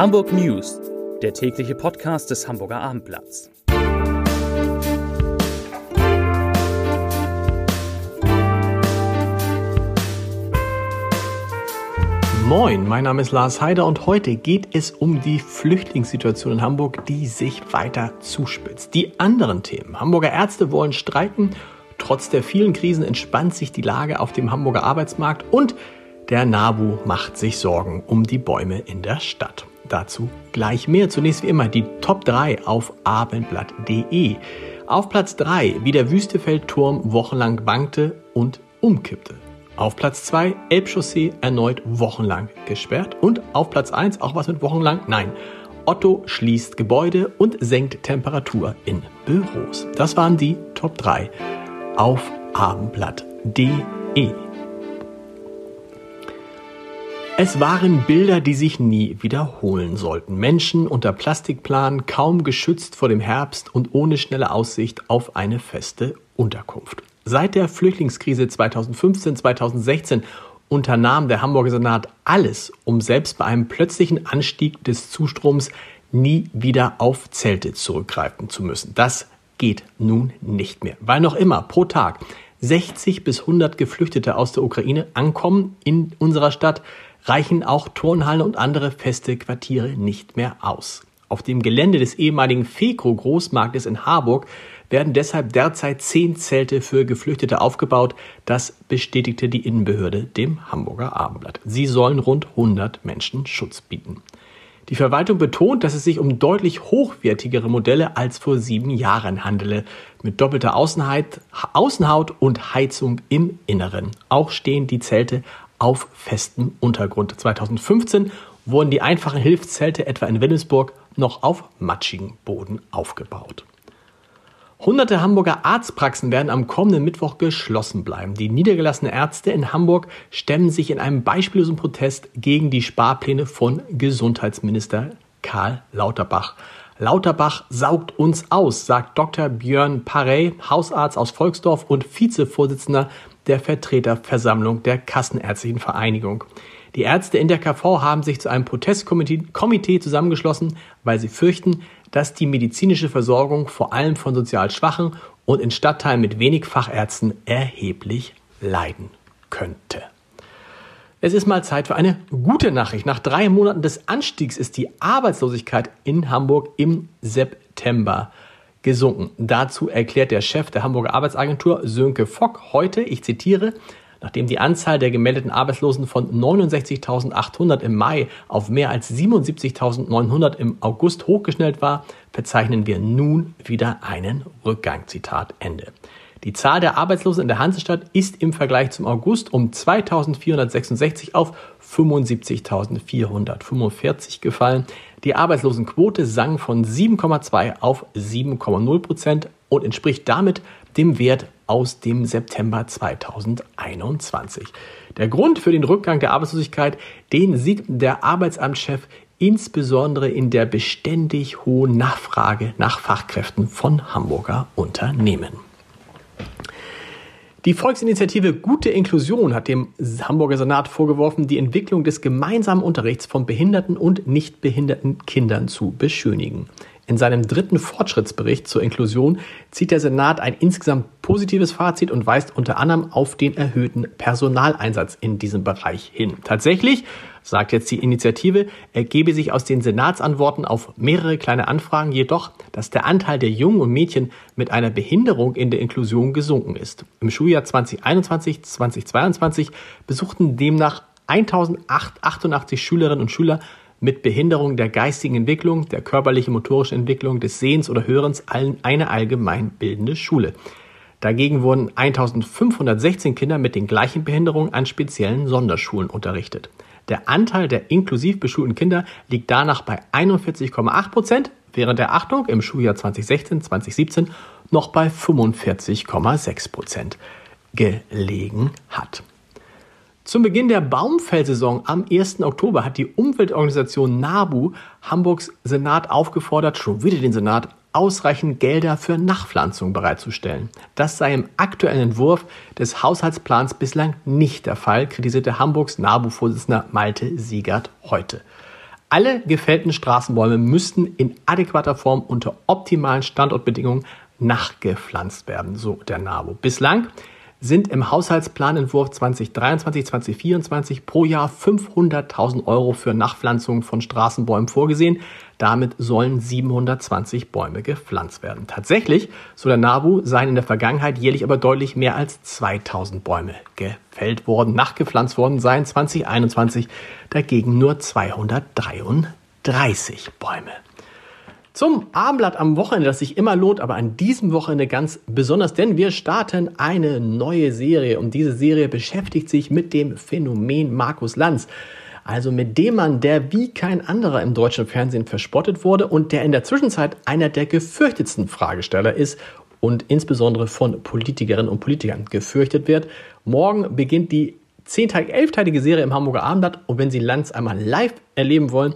Hamburg News, der tägliche Podcast des Hamburger Abendblatts. Moin, mein Name ist Lars Heider und heute geht es um die Flüchtlingssituation in Hamburg, die sich weiter zuspitzt. Die anderen Themen. Hamburger Ärzte wollen streiken. Trotz der vielen Krisen entspannt sich die Lage auf dem Hamburger Arbeitsmarkt und der NABU macht sich Sorgen um die Bäume in der Stadt. Dazu gleich mehr. Zunächst wie immer die Top 3 auf abendblatt.de. Auf Platz 3, wie der Wüstefeldturm wochenlang wankte und umkippte. Auf Platz 2 Elbchaussee erneut wochenlang gesperrt. Und auf Platz 1 auch was mit wochenlang? Nein. Otto schließt Gebäude und senkt Temperatur in Büros. Das waren die Top 3 auf abendblatt.de. Es waren Bilder, die sich nie wiederholen sollten. Menschen unter Plastikplan, kaum geschützt vor dem Herbst und ohne schnelle Aussicht auf eine feste Unterkunft. Seit der Flüchtlingskrise 2015-2016 unternahm der Hamburger Senat alles, um selbst bei einem plötzlichen Anstieg des Zustroms nie wieder auf Zelte zurückgreifen zu müssen. Das geht nun nicht mehr, weil noch immer pro Tag 60 bis 100 Geflüchtete aus der Ukraine ankommen in unserer Stadt, reichen auch Turnhallen und andere feste Quartiere nicht mehr aus. Auf dem Gelände des ehemaligen FECO Großmarktes in Harburg werden deshalb derzeit zehn Zelte für Geflüchtete aufgebaut. Das bestätigte die Innenbehörde dem Hamburger Abendblatt. Sie sollen rund 100 Menschen Schutz bieten. Die Verwaltung betont, dass es sich um deutlich hochwertigere Modelle als vor sieben Jahren handele, mit doppelter Außenhaut und Heizung im Inneren. Auch stehen die Zelte auf festem Untergrund. 2015 wurden die einfachen Hilfszelte etwa in Wilhelmsburg noch auf matschigen Boden aufgebaut. Hunderte Hamburger Arztpraxen werden am kommenden Mittwoch geschlossen bleiben. Die niedergelassenen Ärzte in Hamburg stemmen sich in einem beispiellosen Protest gegen die Sparpläne von Gesundheitsminister Karl Lauterbach. Lauterbach saugt uns aus, sagt Dr. Björn Parey, Hausarzt aus Volksdorf und Vizevorsitzender der Vertreterversammlung der Kassenärztlichen Vereinigung. Die Ärzte in der KV haben sich zu einem Protestkomitee zusammengeschlossen, weil sie fürchten, dass die medizinische Versorgung vor allem von sozial Schwachen und in Stadtteilen mit wenig Fachärzten erheblich leiden könnte. Es ist mal Zeit für eine gute Nachricht. Nach drei Monaten des Anstiegs ist die Arbeitslosigkeit in Hamburg im September gesunken. Dazu erklärt der Chef der Hamburger Arbeitsagentur Sönke Fock heute, ich zitiere, Nachdem die Anzahl der gemeldeten Arbeitslosen von 69.800 im Mai auf mehr als 77.900 im August hochgeschnellt war, verzeichnen wir nun wieder einen Rückgang. Zitat Ende. Die Zahl der Arbeitslosen in der Hansestadt ist im Vergleich zum August um 2466 auf 75.445 gefallen. Die Arbeitslosenquote sank von 7,2 auf 7,0 Prozent und entspricht damit dem Wert aus dem September 2021. Der Grund für den Rückgang der Arbeitslosigkeit, den sieht der Arbeitsamtschef insbesondere in der beständig hohen Nachfrage nach Fachkräften von Hamburger Unternehmen. Die Volksinitiative Gute Inklusion hat dem Hamburger Senat vorgeworfen, die Entwicklung des gemeinsamen Unterrichts von behinderten und nicht behinderten Kindern zu beschönigen. In seinem dritten Fortschrittsbericht zur Inklusion zieht der Senat ein insgesamt positives Fazit und weist unter anderem auf den erhöhten Personaleinsatz in diesem Bereich hin. Tatsächlich, sagt jetzt die Initiative, ergebe sich aus den Senatsantworten auf mehrere kleine Anfragen jedoch, dass der Anteil der Jungen und Mädchen mit einer Behinderung in der Inklusion gesunken ist. Im Schuljahr 2021-2022 besuchten demnach 1088 Schülerinnen und Schüler mit Behinderung der geistigen Entwicklung, der körperlichen motorischen Entwicklung, des Sehens oder Hörens eine allgemeinbildende Schule. Dagegen wurden 1516 Kinder mit den gleichen Behinderungen an speziellen Sonderschulen unterrichtet. Der Anteil der inklusiv beschulten Kinder liegt danach bei 41,8 Prozent, während der Achtung im Schuljahr 2016-2017 noch bei 45,6 Prozent gelegen hat. Zum Beginn der Baumfellsaison am 1. Oktober hat die Umweltorganisation NABU Hamburgs Senat aufgefordert, schon wieder den Senat, ausreichend Gelder für Nachpflanzung bereitzustellen. Das sei im aktuellen Entwurf des Haushaltsplans bislang nicht der Fall, kritisierte Hamburgs NABU-Vorsitzender Malte Siegert heute. Alle gefällten Straßenbäume müssten in adäquater Form unter optimalen Standortbedingungen nachgepflanzt werden, so der NABU. Bislang sind im Haushaltsplanentwurf 2023, 2024 pro Jahr 500.000 Euro für Nachpflanzungen von Straßenbäumen vorgesehen. Damit sollen 720 Bäume gepflanzt werden. Tatsächlich, so der NABU, seien in der Vergangenheit jährlich aber deutlich mehr als 2000 Bäume gefällt worden. Nachgepflanzt worden seien 2021 dagegen nur 233 Bäume. Zum Abendblatt am Wochenende, das sich immer lohnt, aber an diesem Wochenende ganz besonders, denn wir starten eine neue Serie und diese Serie beschäftigt sich mit dem Phänomen Markus Lanz. Also mit dem Mann, der wie kein anderer im deutschen Fernsehen verspottet wurde und der in der Zwischenzeit einer der gefürchtetsten Fragesteller ist und insbesondere von Politikerinnen und Politikern gefürchtet wird. Morgen beginnt die 10 11-teilige Serie im Hamburger Abendblatt und wenn Sie Lanz einmal live erleben wollen,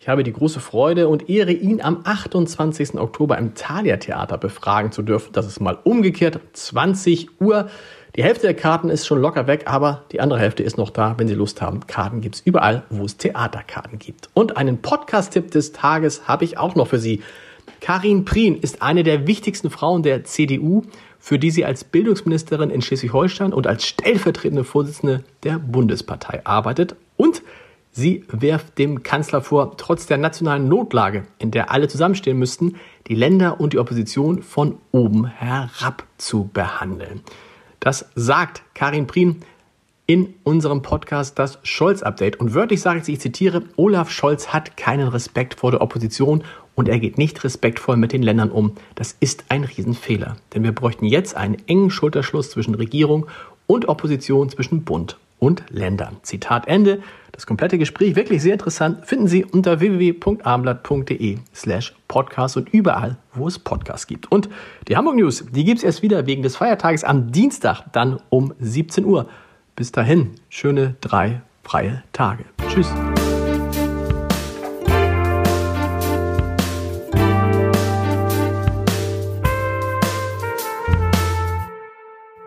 ich habe die große Freude und Ehre, ihn am 28. Oktober im Thalia Theater befragen zu dürfen. Das ist mal umgekehrt, 20 Uhr. Die Hälfte der Karten ist schon locker weg, aber die andere Hälfte ist noch da, wenn Sie Lust haben. Karten gibt es überall, wo es Theaterkarten gibt. Und einen Podcast-Tipp des Tages habe ich auch noch für Sie. Karin Prien ist eine der wichtigsten Frauen der CDU, für die sie als Bildungsministerin in Schleswig-Holstein und als stellvertretende Vorsitzende der Bundespartei arbeitet. Und Sie wirft dem Kanzler vor, trotz der nationalen Notlage, in der alle zusammenstehen müssten, die Länder und die Opposition von oben herab zu behandeln. Das sagt Karin Prien in unserem Podcast das Scholz-Update. Und wörtlich sage ich, ich zitiere, Olaf Scholz hat keinen Respekt vor der Opposition und er geht nicht respektvoll mit den Ländern um. Das ist ein Riesenfehler. Denn wir bräuchten jetzt einen engen Schulterschluss zwischen Regierung und Opposition, zwischen Bund und Ländern. Zitat Ende. Das komplette Gespräch, wirklich sehr interessant, finden Sie unter www.abendblatt.de slash podcast und überall, wo es Podcasts gibt. Und die Hamburg News, die gibt es erst wieder wegen des Feiertages am Dienstag, dann um 17 Uhr. Bis dahin, schöne drei freie Tage. Tschüss.